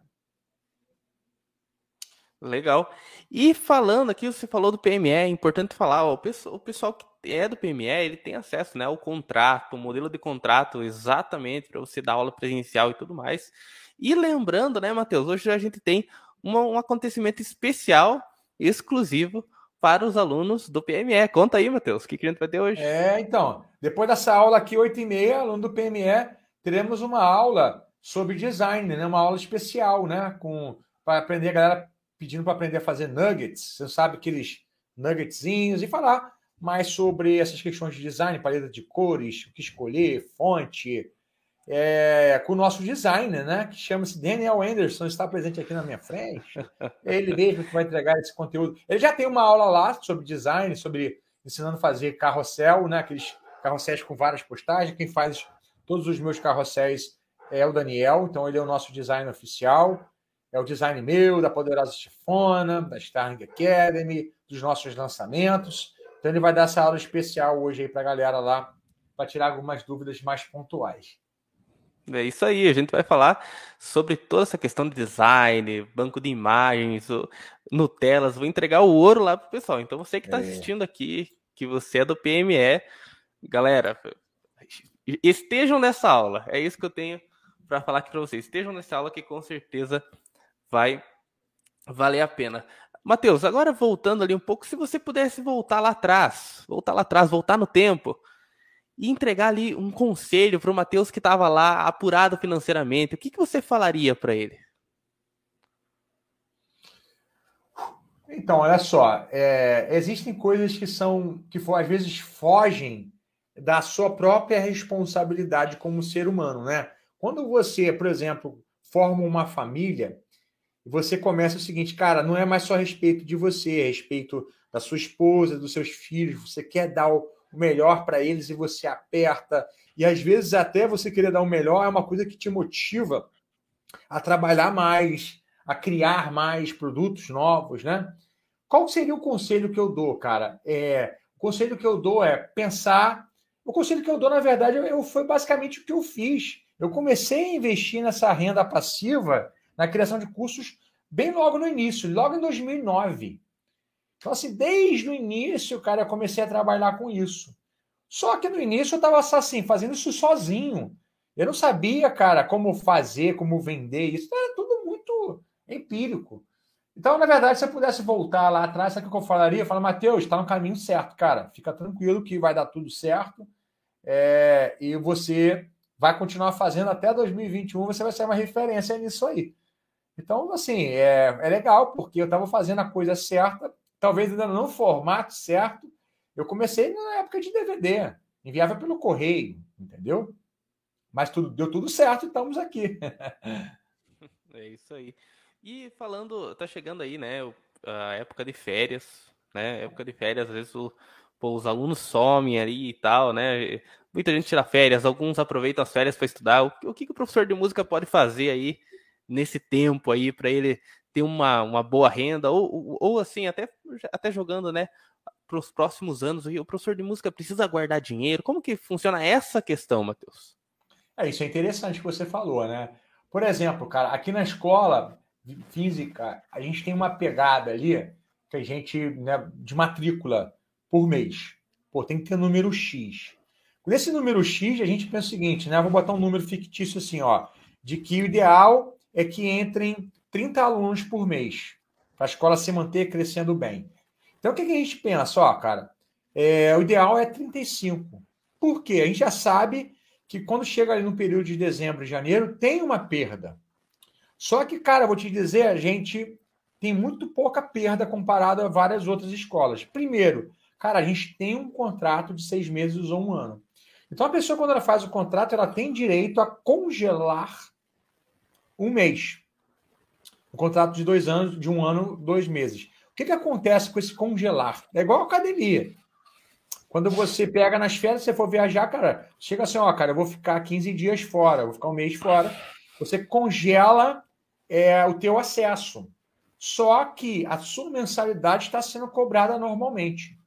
Legal. E falando aqui, você falou do PME, é importante falar, ó, o, pessoal, o pessoal que é do PME, ele tem acesso né, ao contrato, o modelo de contrato exatamente para você dar aula presencial e tudo mais. E lembrando, né, Matheus, hoje a gente tem um acontecimento especial, exclusivo para os alunos do PME. Conta aí, Matheus, o que, que a gente vai ter hoje? É, então, depois dessa aula aqui, 8h30, aluno do PME, teremos uma aula sobre design, né? Uma aula especial, né? Com para aprender a galera pedindo para aprender a fazer nuggets. Você sabe aqueles nuggetzinhos e falar mais sobre essas questões de design, paleta de cores, o que escolher, fonte, é, com o nosso designer, né? Que chama-se Daniel Anderson, está presente aqui na minha frente. É ele mesmo que vai entregar esse conteúdo. Ele já tem uma aula lá sobre design, sobre ensinando a fazer carrossel, né? Aqueles carrosséis com várias postagens. Quem faz todos os meus carrosséis é o Daniel, então ele é o nosso designer oficial. É o design meu, da Poderosa Chifona, da Starling Academy, dos nossos lançamentos. Então ele vai dar essa aula especial hoje aí para a galera lá, para tirar algumas dúvidas mais pontuais. É isso aí, a gente vai falar sobre toda essa questão de design, banco de imagens, Nutelas, vou entregar o ouro lá pro pessoal. Então você que está é. assistindo aqui, que você é do PME, galera, estejam nessa aula. É isso que eu tenho para falar aqui para vocês. Estejam nessa aula que com certeza vai valer a pena. Matheus, agora voltando ali um pouco, se você pudesse voltar lá atrás, voltar lá atrás, voltar no tempo e entregar ali um conselho para o Matheus que estava lá apurado financeiramente, o que, que você falaria para ele? Então, olha só, é, existem coisas que são que às vezes fogem da sua própria responsabilidade como ser humano, né? Quando você, por exemplo, forma uma família, você começa o seguinte, cara, não é mais só a respeito de você, é a respeito da sua esposa, dos seus filhos, você quer dar o melhor para eles e você aperta. E às vezes até você querer dar o melhor é uma coisa que te motiva a trabalhar mais, a criar mais produtos novos, né? Qual seria o conselho que eu dou, cara? É, o conselho que eu dou é pensar. O conselho que eu dou, na verdade, eu, foi basicamente o que eu fiz. Eu comecei a investir nessa renda passiva na criação de cursos bem logo no início, logo em 2009. Então, assim, desde o início, cara, eu comecei a trabalhar com isso. Só que no início eu estava assim, fazendo isso sozinho. Eu não sabia, cara, como fazer, como vender isso. Era tudo muito empírico. Então, na verdade, se eu pudesse voltar lá atrás, sabe o que eu falaria? Eu falo, Matheus, está no caminho certo, cara. Fica tranquilo que vai dar tudo certo. É, e você vai continuar fazendo até 2021, você vai ser uma referência nisso aí. Então, assim, é, é legal, porque eu estava fazendo a coisa certa, talvez ainda não no formato certo. Eu comecei na época de DVD, enviava pelo correio, entendeu? Mas tudo, deu tudo certo, estamos aqui. é isso aí. E falando, tá chegando aí, né, a época de férias, né? Época de férias, às vezes o, pô, os alunos somem ali e tal, né? Muita gente tira férias, alguns aproveitam as férias para estudar. O, o que, que o professor de música pode fazer aí nesse tempo aí para ele ter uma, uma boa renda ou, ou, ou assim até até jogando né para os próximos anos o professor de música precisa guardar dinheiro? Como que funciona essa questão Matheus? É isso é interessante que você falou né? Por exemplo cara aqui na escola física a gente tem uma pegada ali que a gente né, de matrícula por mês. Pô tem que ter número x. Nesse número x a gente pensa o seguinte né? Vou botar um número fictício assim ó de que o ideal é que entrem 30 alunos por mês, para a escola se manter crescendo bem. Então, o que, a gente pensa? Ó, cara, é, o ideal é 35. Por quê? A gente já sabe que quando chega ali no período de dezembro e janeiro, tem uma perda. Só que, cara, vou te dizer, a gente tem muito pouca perda comparado a várias outras escolas. Primeiro, cara, a gente tem um contrato de seis meses ou um ano. Então, a pessoa, quando ela faz o contrato, ela tem direito a congelar um mês. Um contrato de dois anos, de um ano, dois meses. O que, que acontece com esse congelar? É igual a academia. Quando você pega nas férias, você for viajar, cara, chega assim, ó, cara, eu vou ficar 15 dias fora, vou ficar um mês fora. Você congela é, o teu acesso. Só que a sua mensalidade está sendo cobrada normalmente.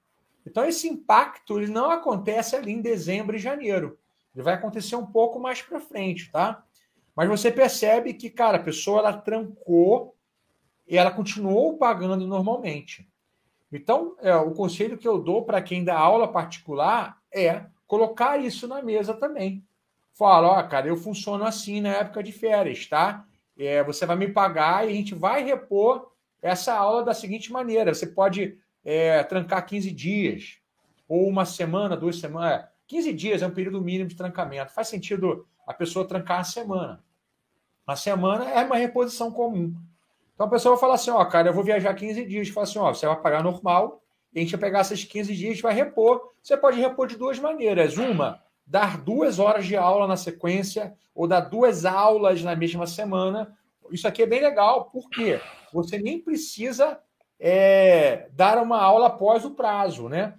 Então, esse impacto ele não acontece ali em dezembro e janeiro. Ele vai acontecer um pouco mais para frente, tá? Mas você percebe que, cara, a pessoa ela trancou e ela continuou pagando normalmente. Então, é, o conselho que eu dou para quem dá aula particular é colocar isso na mesa também. Fala, ó, cara, eu funciono assim na época de férias, tá? É, você vai me pagar e a gente vai repor essa aula da seguinte maneira: você pode é, trancar 15 dias, ou uma semana, duas semanas. 15 é, dias é um período mínimo de trancamento. Faz sentido a pessoa trancar a semana. A semana é uma reposição comum. Então a pessoa vai falar assim: ó, cara, eu vou viajar 15 dias. Fala assim: ó, você vai pagar normal, e a gente vai pegar esses 15 dias e vai repor. Você pode repor de duas maneiras. Uma, dar duas horas de aula na sequência, ou dar duas aulas na mesma semana. Isso aqui é bem legal, porque você nem precisa é, dar uma aula após o prazo, né?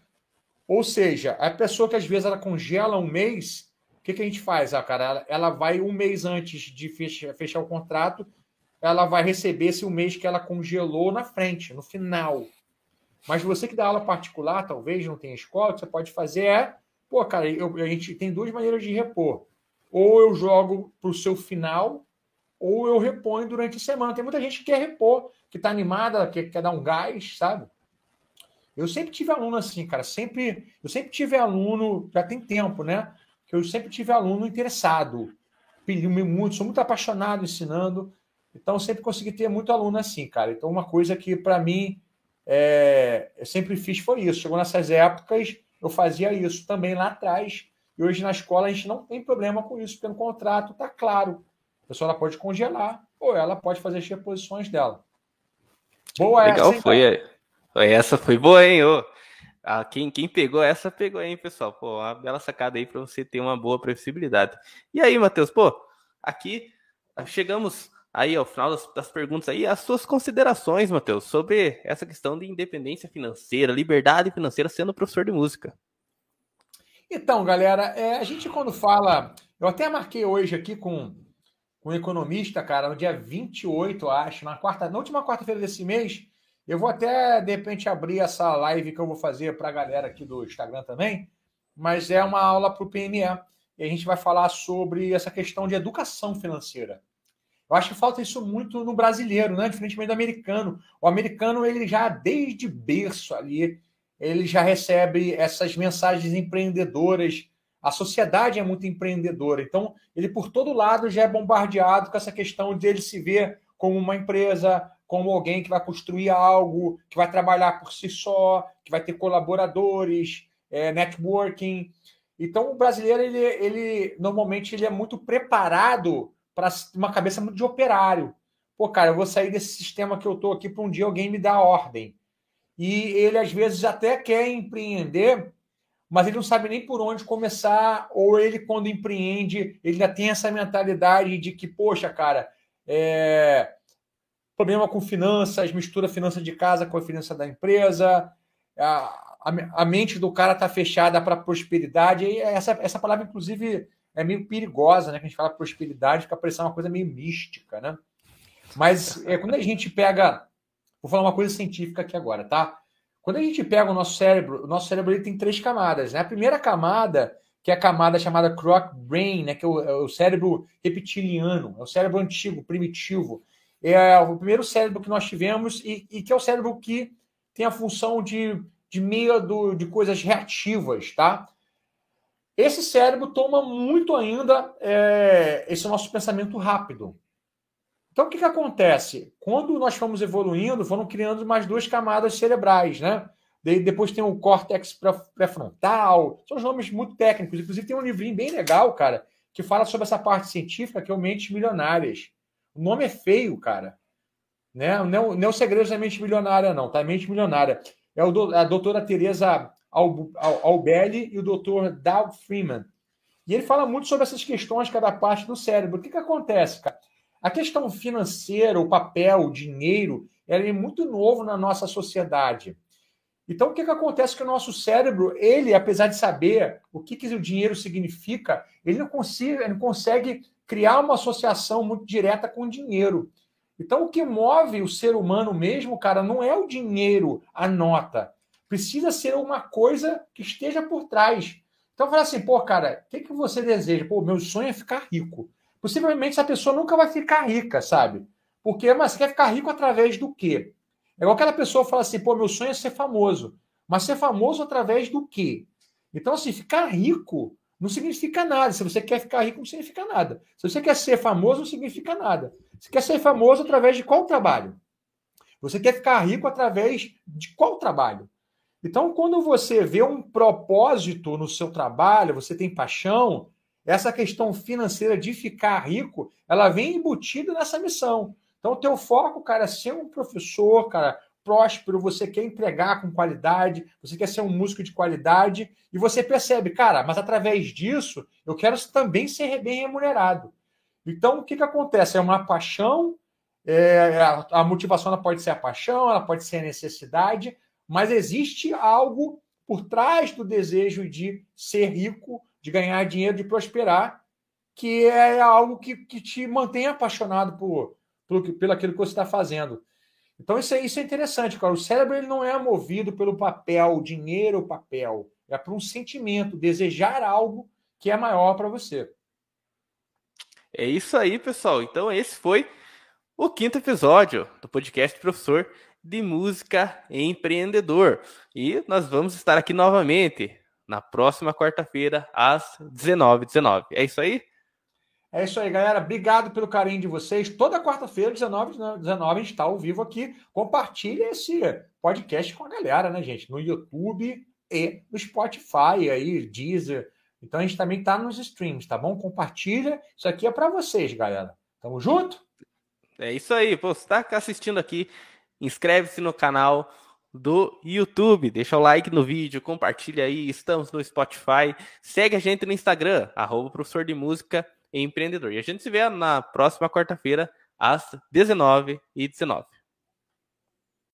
Ou seja, a pessoa que às vezes ela congela um mês, que, que a gente faz? Ah, cara, ela, ela vai um mês antes de fechar, fechar o contrato, ela vai receber esse um mês que ela congelou na frente, no final. Mas você que dá aula particular, talvez não tenha escola, o que você pode fazer é Pô, cara, eu, a gente tem duas maneiras de repor. Ou eu jogo para o seu final, ou eu reponho durante a semana. Tem muita gente que quer repor, que está animada, que quer dar um gás, sabe? Eu sempre tive aluno assim, cara. Sempre, eu sempre tive aluno, já tem tempo, né? Que eu sempre tive aluno interessado. Pedi muito, sou muito apaixonado ensinando. Então, sempre consegui ter muito aluno assim, cara. Então, uma coisa que para mim é, eu sempre fiz foi isso. Chegou nessas épocas, eu fazia isso também lá atrás. E hoje na escola a gente não tem problema com isso, porque no contrato está claro. A pessoa ela pode congelar ou ela pode fazer as reposições dela. Boa Legal, essa, foi. Essa foi boa, hein? Ô. Ah, quem, quem pegou essa, pegou, hein, pessoal? Pô, uma bela sacada aí para você ter uma boa previsibilidade. E aí, Matheus, pô, aqui chegamos aí ao final das, das perguntas aí, as suas considerações, Matheus, sobre essa questão de independência financeira, liberdade financeira sendo professor de música. Então, galera, é, a gente quando fala. Eu até marquei hoje aqui com, com um economista, cara, no dia 28, acho, na, quarta, na última quarta-feira desse mês. Eu vou até, de repente, abrir essa live que eu vou fazer para a galera aqui do Instagram também, mas é uma aula para o PME. E a gente vai falar sobre essa questão de educação financeira. Eu acho que falta isso muito no brasileiro, né? Diferentemente do americano. O americano, ele já, desde berço ali, ele já recebe essas mensagens empreendedoras. A sociedade é muito empreendedora. Então, ele, por todo lado, já é bombardeado com essa questão de ele se ver como uma empresa, como alguém que vai construir algo, que vai trabalhar por si só, que vai ter colaboradores, é, networking. Então, o brasileiro, ele, ele normalmente ele é muito preparado para uma cabeça muito de operário. Pô, cara, eu vou sair desse sistema que eu tô aqui para um dia alguém me dar ordem. E ele às vezes até quer empreender, mas ele não sabe nem por onde começar, ou ele quando empreende, ele ainda tem essa mentalidade de que, poxa, cara, é... problema com finanças, mistura finança de casa com a finança da empresa, a, a, a mente do cara tá fechada para prosperidade. E essa, essa palavra, inclusive, é meio perigosa, né? Que a gente fala prosperidade, fica parecendo uma coisa meio mística, né? Mas é, quando a gente pega. Vou falar uma coisa científica aqui agora, tá? Quando a gente pega o nosso cérebro, o nosso cérebro ele tem três camadas, né? A primeira camada, que é a camada chamada croc brain, né? Que é o, é o cérebro reptiliano, é o cérebro antigo, primitivo. É o primeiro cérebro que nós tivemos e, e que é o cérebro que tem a função de, de medo, de coisas reativas, tá? Esse cérebro toma muito ainda é, esse nosso pensamento rápido. Então, o que, que acontece? Quando nós fomos evoluindo, foram criando mais duas camadas cerebrais, né? depois tem o córtex pré-frontal, são os nomes muito técnicos. Inclusive, tem um livrinho bem legal, cara, que fala sobre essa parte científica, que é o Mentes Milionárias. O nome é feio, cara. Né? Não, não é o Segredos da Mente Milionária, não, tá? Mente Milionária. É o, a doutora Teresa Albelli e o doutor Doug Freeman. E ele fala muito sobre essas questões, cada parte do cérebro. O que, que acontece, cara? A questão financeira, o papel, o dinheiro, ela é muito novo na nossa sociedade. Então, o que, que acontece que o nosso cérebro, ele, apesar de saber o que, que o dinheiro significa, ele não, consegue, ele não consegue criar uma associação muito direta com o dinheiro. Então, o que move o ser humano mesmo, cara, não é o dinheiro, a nota. Precisa ser uma coisa que esteja por trás. Então, fala assim, pô, cara, o que, que você deseja? Pô, meu sonho é ficar rico. Possivelmente essa pessoa nunca vai ficar rica, sabe? Porque, mas quer ficar rico através do quê? É igual aquela pessoa fala assim, pô, meu sonho é ser famoso. Mas ser famoso através do quê? Então, assim, ficar rico não significa nada. Se você quer ficar rico, não significa nada. Se você quer ser famoso, não significa nada. Você quer ser famoso através de qual trabalho? Você quer ficar rico através de qual trabalho? Então, quando você vê um propósito no seu trabalho, você tem paixão, essa questão financeira de ficar rico, ela vem embutida nessa missão. Então, o teu foco, cara, é ser um professor, cara, próspero, você quer entregar com qualidade, você quer ser um músico de qualidade, e você percebe, cara, mas através disso, eu quero também ser bem remunerado. Então, o que, que acontece? É uma paixão, é, a, motivação ela pode ser a paixão, ela pode ser a necessidade, mas existe algo por trás do desejo de ser rico, de ganhar dinheiro, de prosperar, que é algo que, que te mantém apaixonado por, por, pelo aquilo que você está fazendo. Então isso é, isso é interessante, cara. O cérebro ele não é movido pelo papel, dinheiro ou papel. É por um sentimento, desejar algo que é maior para você. É isso aí, pessoal. Então esse foi o quinto episódio do podcast Professor de música empreendedor. E nós vamos estar aqui novamente na próxima quarta-feira, às 19h19. 19. É isso aí? É isso aí, galera. Obrigado pelo carinho de vocês. Toda quarta-feira, 19 19 a gente está ao vivo aqui. Compartilhe esse podcast com a galera, né, gente? No YouTube e no Spotify, aí, Deezer. Então a gente também está nos streams, tá bom? Compartilha. Isso aqui é para vocês, galera. Tamo junto? É isso aí. Pô, você tá assistindo aqui inscreve-se no canal do YouTube, deixa o like no vídeo, compartilha aí, estamos no Spotify, segue a gente no Instagram, arroba professor de música empreendedor. E a gente se vê na próxima quarta-feira, às 19h19.